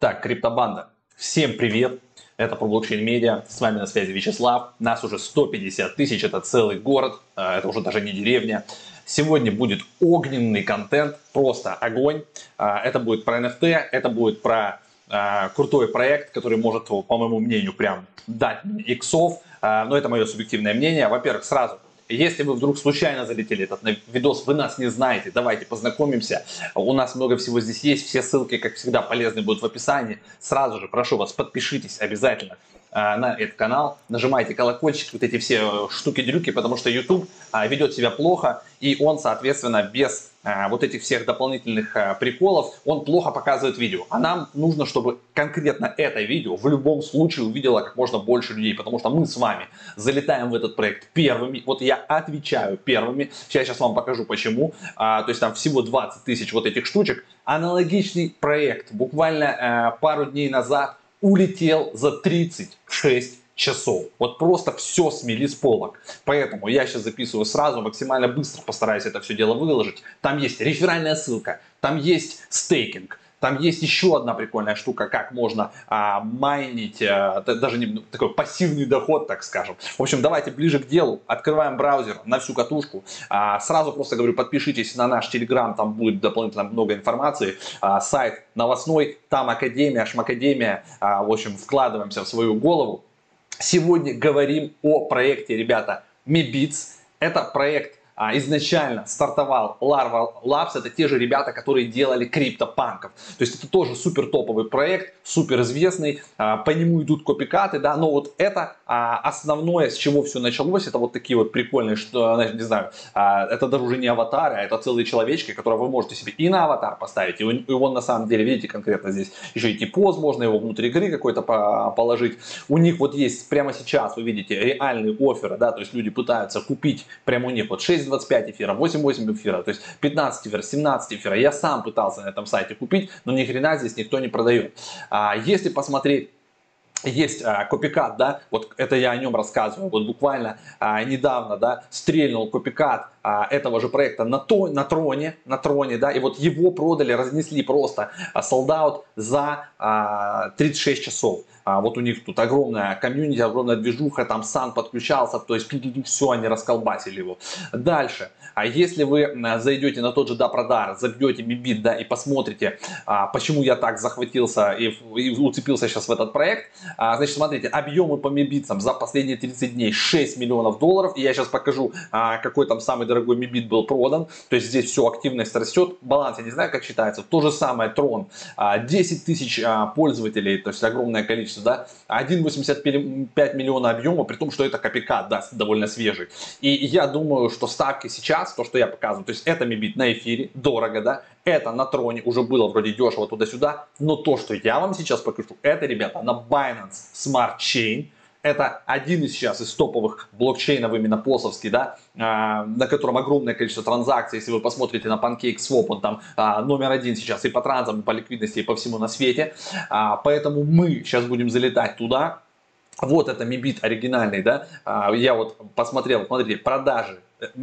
Так, криптобанда, всем привет! Это про блокчейн медиа, с вами на связи Вячеслав, нас уже 150 тысяч, это целый город, а, это уже даже не деревня. Сегодня будет огненный контент, просто огонь. А, это будет про NFT, это будет про а, крутой проект, который может, по моему мнению, прям дать иксов, но это мое субъективное мнение. Во-первых, сразу если вы вдруг случайно залетели этот видос, вы нас не знаете, давайте познакомимся. У нас много всего здесь есть, все ссылки, как всегда, полезны будут в описании. Сразу же прошу вас, подпишитесь обязательно на этот канал, нажимайте колокольчик, вот эти все штуки-дрюки, потому что YouTube а, ведет себя плохо, и он, соответственно, без а, вот этих всех дополнительных приколов, он плохо показывает видео. А нам нужно, чтобы конкретно это видео в любом случае увидело как можно больше людей, потому что мы с вами залетаем в этот проект первыми. Вот я отвечаю первыми. Я сейчас вам покажу почему. А, то есть там всего 20 тысяч вот этих штучек. Аналогичный проект буквально пару дней назад улетел за 36 часов. Вот просто все смели с полок. Поэтому я сейчас записываю сразу, максимально быстро постараюсь это все дело выложить. Там есть реферальная ссылка, там есть стейкинг, там есть еще одна прикольная штука, как можно а, майнить, а, даже не, такой пассивный доход, так скажем. В общем, давайте ближе к делу. Открываем браузер на всю катушку. А, сразу просто говорю, подпишитесь на наш телеграм, там будет дополнительно много информации. А, сайт новостной, там академия, шмакадемия. А, в общем, вкладываемся в свою голову. Сегодня говорим о проекте, ребята, MeBits. Это проект а, изначально стартовал Larva Labs, это те же ребята, которые делали криптопанков. То есть это тоже супер топовый проект, супер известный, а, по нему идут копикаты, да, но вот это а, основное, с чего все началось, это вот такие вот прикольные, что, не знаю, это даже уже не аватары, а это целые человечки, которые вы можете себе и на аватар поставить, и он, и он на самом деле, видите, конкретно здесь еще и типоз, можно его внутри игры какой-то положить. У них вот есть прямо сейчас, вы видите, реальные оферы, да, то есть люди пытаются купить прямо у них вот 6 6,25 эфира, 8,8 эфира, то есть 15 эфира, 17 эфира. Я сам пытался на этом сайте купить, но ни хрена здесь никто не продает. А если посмотреть есть а, копикат, да, вот это я о нем рассказываю, вот буквально а, недавно, да, стрельнул копикат а, этого же проекта на, то, на троне, на троне, да, и вот его продали, разнесли просто солдат за а, 36 часов. Вот у них тут огромная комьюнити, огромная движуха, там сан подключался, то есть все, они расколбасили его. Дальше, а если вы зайдете на тот же Допродар, забьете Мибит, да, и посмотрите, а, почему я так захватился и, и уцепился сейчас в этот проект, а, значит, смотрите, объемы по Мибитцам за последние 30 дней 6 миллионов долларов, и я сейчас покажу, а, какой там самый дорогой Мибит был продан, то есть здесь все, активность растет, баланс, я не знаю, как считается, то же самое Трон, 10 тысяч пользователей, то есть огромное количество, да, 1,85 миллиона объема, при том, что это копикат, да, довольно свежий. И я думаю, что ставки сейчас, то, что я показываю, то есть это Мибит на эфире, дорого, да, это на троне уже было вроде дешево туда-сюда, но то, что я вам сейчас покажу, это, ребята, на Binance Smart Chain, это один из сейчас из топовых блокчейнов именно посовский, да, а, на котором огромное количество транзакций. Если вы посмотрите на PancakeSwap, он там а, номер один сейчас и по транзам, и по ликвидности, и по всему на свете. А, поэтому мы сейчас будем залетать туда. Вот это Meebit оригинальный, да. Я вот посмотрел, смотрите, продажи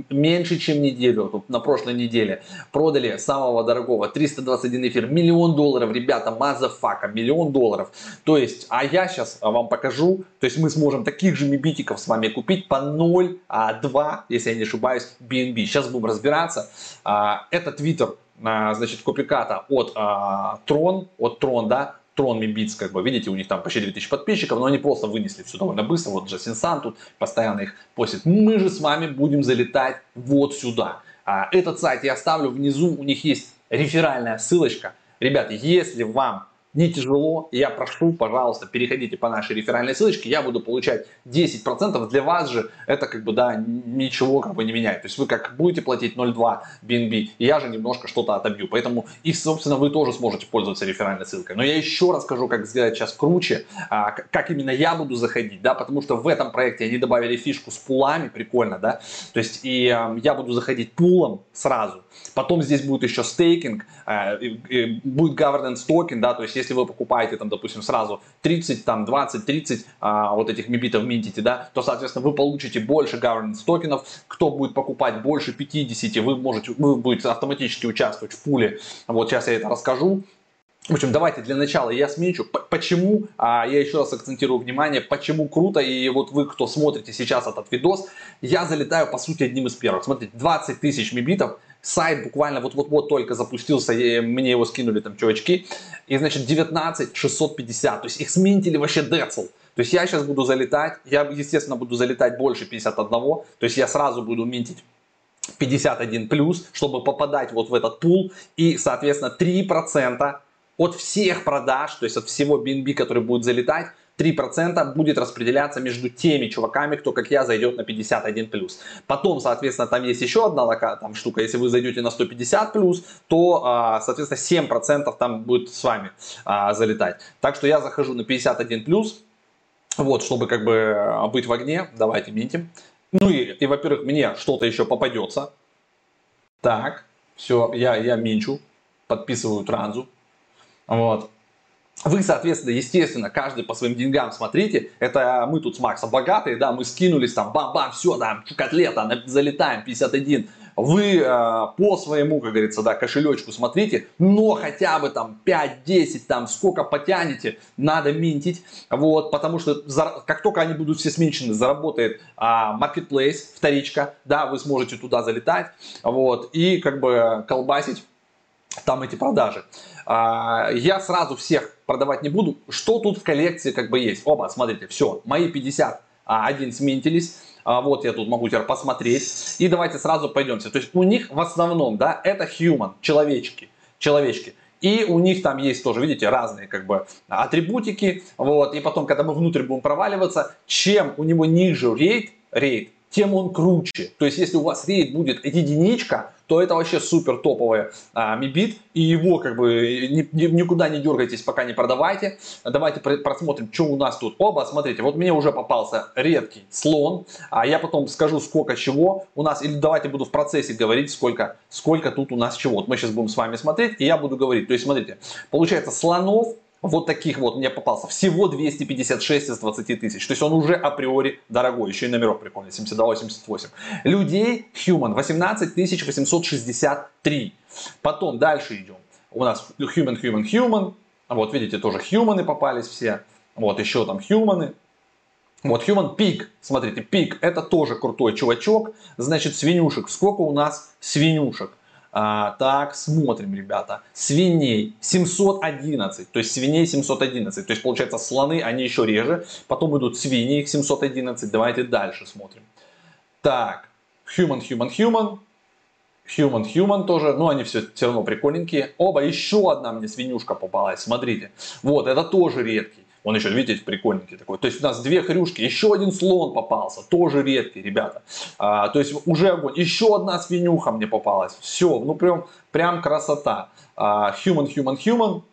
меньше, чем неделю, вот на прошлой неделе, продали самого дорогого 321 эфир, миллион долларов, ребята, motherfucker, миллион долларов. То есть, а я сейчас вам покажу, то есть мы сможем таких же мибитиков с вами купить по 0,2, если я не ошибаюсь, BNB. Сейчас будем разбираться. А, это твиттер, а, значит, копиката от Tron, от Tron, да, Трон Мибиц, как бы, видите, у них там почти 2000 подписчиков, но они просто вынесли все довольно быстро. Вот Джастин Сан тут постоянно их постит. Мы же с вами будем залетать вот сюда. А, этот сайт я оставлю внизу, у них есть реферальная ссылочка. Ребята, если вам не тяжело, я прошу, пожалуйста, переходите по нашей реферальной ссылочке, я буду получать 10%, для вас же это как бы, да, ничего как бы не меняет, то есть вы как будете платить 0,2 BNB, я же немножко что-то отобью, поэтому и, собственно, вы тоже сможете пользоваться реферальной ссылкой, но я еще расскажу, как сделать сейчас круче, а, как именно я буду заходить, да, потому что в этом проекте они добавили фишку с пулами, прикольно, да, то есть и я буду заходить пулом сразу, потом здесь будет еще стейкинг, а, будет governance токен, да, то есть если вы покупаете там, допустим, сразу 30, там 20, 30 а, вот этих мибитов минтите, да, то, соответственно, вы получите больше governance токенов. Кто будет покупать больше 50, вы можете, вы будете автоматически участвовать в пуле. Вот сейчас я это расскажу. в общем, давайте для начала я смечу, почему, а, я еще раз акцентирую внимание, почему круто, и вот вы, кто смотрите сейчас этот видос, я залетаю, по сути, одним из первых. Смотрите, 20 тысяч мибитов, сайт буквально вот-вот-вот только запустился, мне его скинули там чувачки, и, значит, 19 650, то есть их сминтили вообще децл. То есть я сейчас буду залетать, я, естественно, буду залетать больше 51, то есть я сразу буду минтить 51 плюс, чтобы попадать вот в этот пул, и, соответственно, 3% от всех продаж, то есть от всего BNB, который будет залетать, 3% будет распределяться между теми чуваками, кто, как я, зайдет на 51+. Потом, соответственно, там есть еще одна лока, там штука, если вы зайдете на 150+, то, а, соответственно, 7% там будет с вами а, залетать. Так что я захожу на 51+, вот, чтобы как бы а, быть в огне, давайте минтим. Ну и, и во-первых, мне что-то еще попадется. Так, все, я, я минчу, подписываю транзу. Вот. Вы, соответственно, естественно, каждый по своим деньгам смотрите. Это мы тут с Максом богатые, да, мы скинулись там, бам-бам, все, там, котлета, залетаем, 51. Вы э, по своему, как говорится, да, кошелечку смотрите, но хотя бы там 5-10, там сколько потянете, надо минтить, вот, потому что за, как только они будут все сменчены, заработает э, marketplace, вторичка, да, вы сможете туда залетать, вот, и как бы колбасить там эти продажи. А, я сразу всех продавать не буду. Что тут в коллекции как бы есть? Оба, смотрите, все, мои 51 а, сминтились. А, вот я тут могу теперь посмотреть. И давайте сразу пойдемте. То есть у них в основном, да, это human, человечки, человечки. И у них там есть тоже, видите, разные как бы атрибутики. Вот. И потом, когда мы внутрь будем проваливаться, чем у него ниже рейд, рейд, тем он круче. То есть, если у вас рейд будет единичка, то это вообще супер топовый а, мибит, и его как бы ни, ни, никуда не дергайтесь, пока не продавайте. Давайте просмотрим, что у нас тут. Оба, смотрите, вот мне уже попался редкий слон, а я потом скажу, сколько чего у нас, или давайте буду в процессе говорить, сколько, сколько тут у нас чего. Вот мы сейчас будем с вами смотреть, и я буду говорить. То есть, смотрите, получается слонов вот таких вот мне попался. Всего 256 из 20 тысяч. То есть он уже априори дорогой. Еще и номерок прикольный. 72-88. Людей Human 18 863. Потом дальше идем. У нас Human, Human, Human. Вот видите, тоже Human попались все. Вот еще там Human. Вот Human Pig, смотрите, Pig это тоже крутой чувачок. Значит, свинюшек. Сколько у нас свинюшек? А, так, смотрим, ребята. Свиней 711, то есть свиней 711. То есть, получается, слоны, они еще реже. Потом идут свиньи, их 711. Давайте дальше смотрим. Так, human, human, human. Human, human тоже, но они все, все равно прикольненькие. Оба, еще одна мне свинюшка попалась, смотрите. Вот, это тоже редкий. Он еще, видите, прикольненький такой. То есть у нас две хрюшки, еще один слон попался, тоже редкий, ребята. А, то есть уже огонь. Еще одна свинюха мне попалась. Все, ну прям, прям красота. А, human, human, human.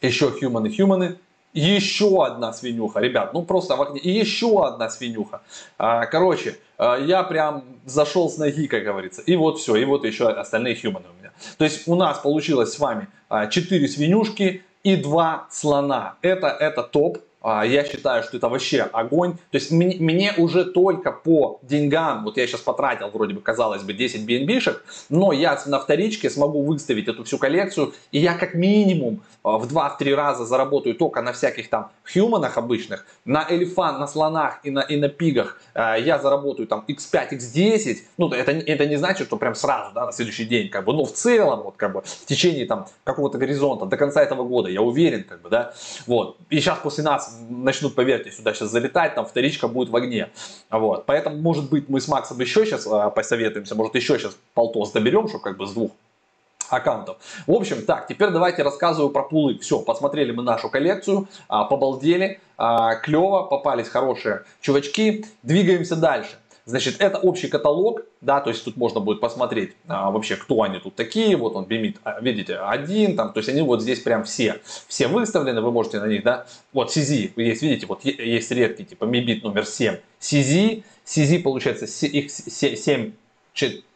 Еще human и human. Еще одна свинюха, ребят, ну просто в окне. И еще одна свинюха. А, короче, а, я прям зашел с ноги, как говорится. И вот все, и вот еще остальные хьюманы у меня. То есть у нас получилось с вами 4 свинюшки, и два слона. Это, это топ. А, я считаю, что это вообще огонь. То есть мне, мне уже только по деньгам, вот я сейчас потратил вроде бы, казалось бы, 10 BNB-шек, но я на вторичке смогу выставить эту всю коллекцию, и я как минимум а, в 2-3 раза заработаю только на всяких там хьюманах обычных, на элефант, на слонах и на, и на пигах. А, я заработаю там x5, x10, ну это, это не значит, что прям сразу, да, на следующий день, как бы, но в целом, вот как бы в течение там какого-то горизонта до конца этого года, я уверен, как бы, да, вот, и сейчас после нас начнут, поверьте, сюда сейчас залетать, там вторичка будет в огне. Вот. Поэтому, может быть, мы с Максом еще сейчас а, посоветуемся, может, еще сейчас полтос доберем, чтобы как бы с двух аккаунтов. В общем, так, теперь давайте рассказываю про пулы. Все, посмотрели мы нашу коллекцию, а, побалдели, а, клево, попались хорошие чувачки. Двигаемся дальше. Значит, это общий каталог, да, то есть тут можно будет посмотреть а, вообще, кто они тут такие. Вот он бимит, а, видите, один, там, то есть они вот здесь прям все, все выставлены, вы можете на них, да. Вот CZ, есть, видите, вот есть редкий, типа Мибит номер 7. CZ, CZ получается, их 7 э,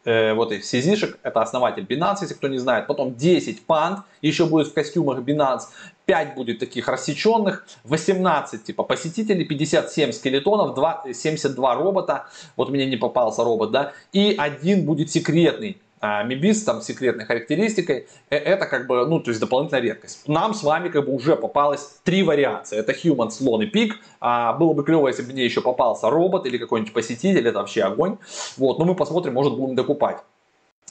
вот их CZ-шек, это основатель Binance, если кто не знает. Потом 10 панд, еще будет в костюмах Binance. 5 будет таких рассеченных, 18 типа посетителей, 57 скелетонов, 2, 72 робота, вот мне не попался робот, да, и один будет секретный, а, Мибис там секретной характеристикой, э, это как бы, ну, то есть дополнительная редкость. Нам с вами как бы уже попалось три вариации. Это Human, Слон и Пик. А, было бы клево, если бы мне еще попался робот или какой-нибудь посетитель, это вообще огонь. Вот, но мы посмотрим, может будем докупать.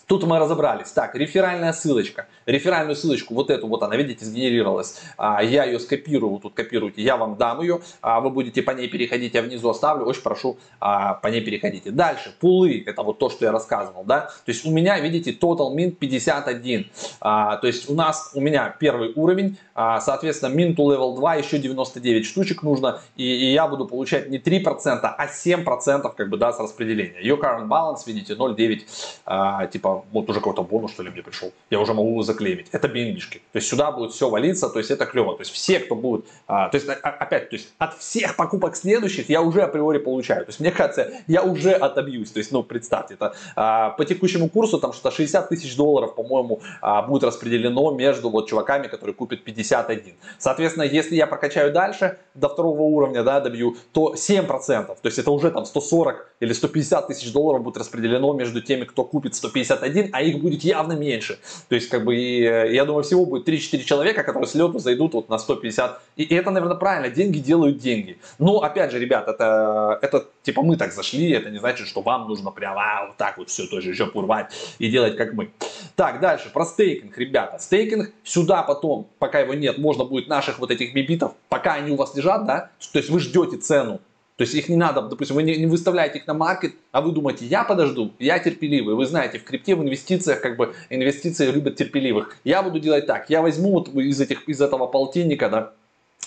Тут мы разобрались. Так, реферальная ссылочка. Реферальную ссылочку, вот эту вот она, видите, сгенерировалась. А, я ее скопирую, тут копируйте, я вам дам ее. А, вы будете по ней переходить, я внизу оставлю. Очень прошу, а, по ней переходите. Дальше, пулы, это вот то, что я рассказывал, да. То есть у меня, видите, total min 51. А, то есть у нас, у меня первый уровень, соответственно, min to level 2 еще 99 штучек нужно. И, и я буду получать не 3%, а 7% как бы, да, с распределения. Your current balance, видите, 0,9, а, типа вот уже какой-то бонус, что ли, мне пришел. Я уже могу заклеймить. Это bnb То есть сюда будет все валиться, то есть это клево. То есть все, кто будет, а, то есть а, опять, то есть от всех покупок следующих я уже априори получаю. То есть мне кажется, я уже отобьюсь. То есть, ну, представьте, это а, по текущему курсу там что-то 60 тысяч долларов, по-моему, а, будет распределено между вот чуваками, которые купят 51. Соответственно, если я прокачаю дальше до второго уровня, да, добью, то 7%, то есть это уже там 140 или 150 тысяч долларов будет распределено между теми, кто купит 151 один, а их будет явно меньше. То есть, как бы, и, э, я думаю, всего будет 3-4 человека, которые с лету зайдут вот на 150. И, и это, наверное, правильно. Деньги делают деньги. Но, опять же, ребят, это, это типа мы так зашли, это не значит, что вам нужно прямо а, вот так вот все тоже еще урвать и делать, как мы. Так, дальше, про стейкинг, ребята. Стейкинг сюда потом, пока его нет, можно будет наших вот этих бибитов, пока они у вас лежат, да, то есть вы ждете цену, то есть их не надо, допустим, вы не, не выставляете их на маркет, а вы думаете, я подожду, я терпеливый. Вы знаете, в крипте, в инвестициях, как бы инвестиции любят терпеливых. Я буду делать так, я возьму вот из, этих, из этого полтинника, да,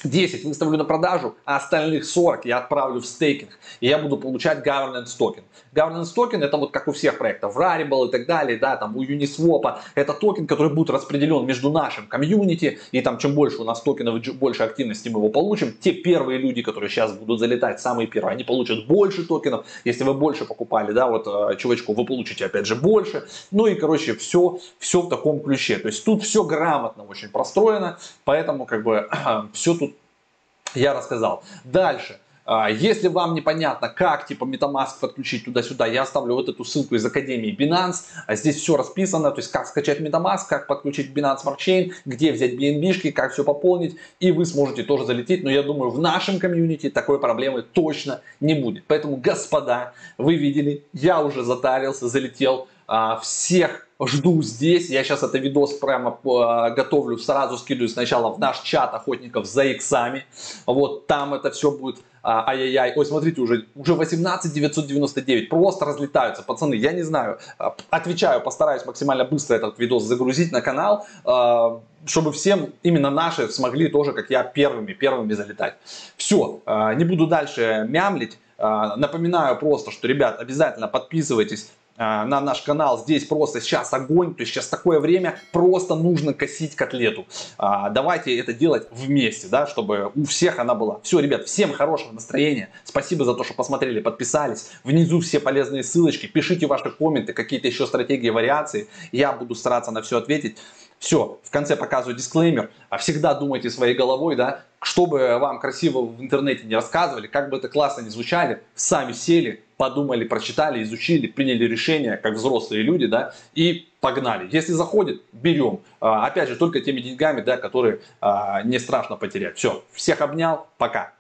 10 выставлю на продажу, а остальных 40 я отправлю в стейкинг, и я буду получать governance токен. Governance токен это вот как у всех проектов, Rarible и так далее, да, там у Uniswap, это токен, который будет распределен между нашим комьюнити, и там чем больше у нас токенов, больше активности мы его получим, те первые люди, которые сейчас будут залетать, самые первые, они получат больше токенов, если вы больше покупали, да, вот э, чувачку, вы получите опять же больше, ну и короче все, все в таком ключе, то есть тут все грамотно очень простроено, поэтому как бы все тут я рассказал. Дальше. А, если вам непонятно, как типа MetaMask подключить туда-сюда, я оставлю вот эту ссылку из Академии Binance. А здесь все расписано, то есть как скачать MetaMask, как подключить Binance Smart Chain, где взять BNB, как все пополнить, и вы сможете тоже залететь. Но я думаю, в нашем комьюнити такой проблемы точно не будет. Поэтому, господа, вы видели, я уже затарился, залетел. А, всех жду здесь. Я сейчас это видос прямо э, готовлю, сразу скидываю сначала в наш чат охотников за иксами. Вот там это все будет а, ай-яй-яй. Ой, смотрите, уже, уже 18 999. Просто разлетаются, пацаны. Я не знаю. А, отвечаю, постараюсь максимально быстро этот видос загрузить на канал, а, чтобы всем именно наши смогли тоже, как я, первыми, первыми залетать. Все, а, не буду дальше мямлить. Напоминаю просто, что, ребят, обязательно подписывайтесь а, на наш канал. Здесь просто сейчас огонь, то есть сейчас такое время, просто нужно косить котлету. А, давайте это делать вместе, да, чтобы у всех она была. Все, ребят, всем хорошего настроения. Спасибо за то, что посмотрели, подписались. Внизу все полезные ссылочки. Пишите ваши комменты, какие-то еще стратегии, вариации. Я буду стараться на все ответить. Все, в конце показываю дисклеймер. А всегда думайте своей головой, да, чтобы вам красиво в интернете не рассказывали, как бы это классно не звучали, сами сели, подумали, прочитали, изучили, приняли решение, как взрослые люди, да, и погнали. Если заходит, берем. А, опять же, только теми деньгами, да, которые а, не страшно потерять. Все, всех обнял, пока.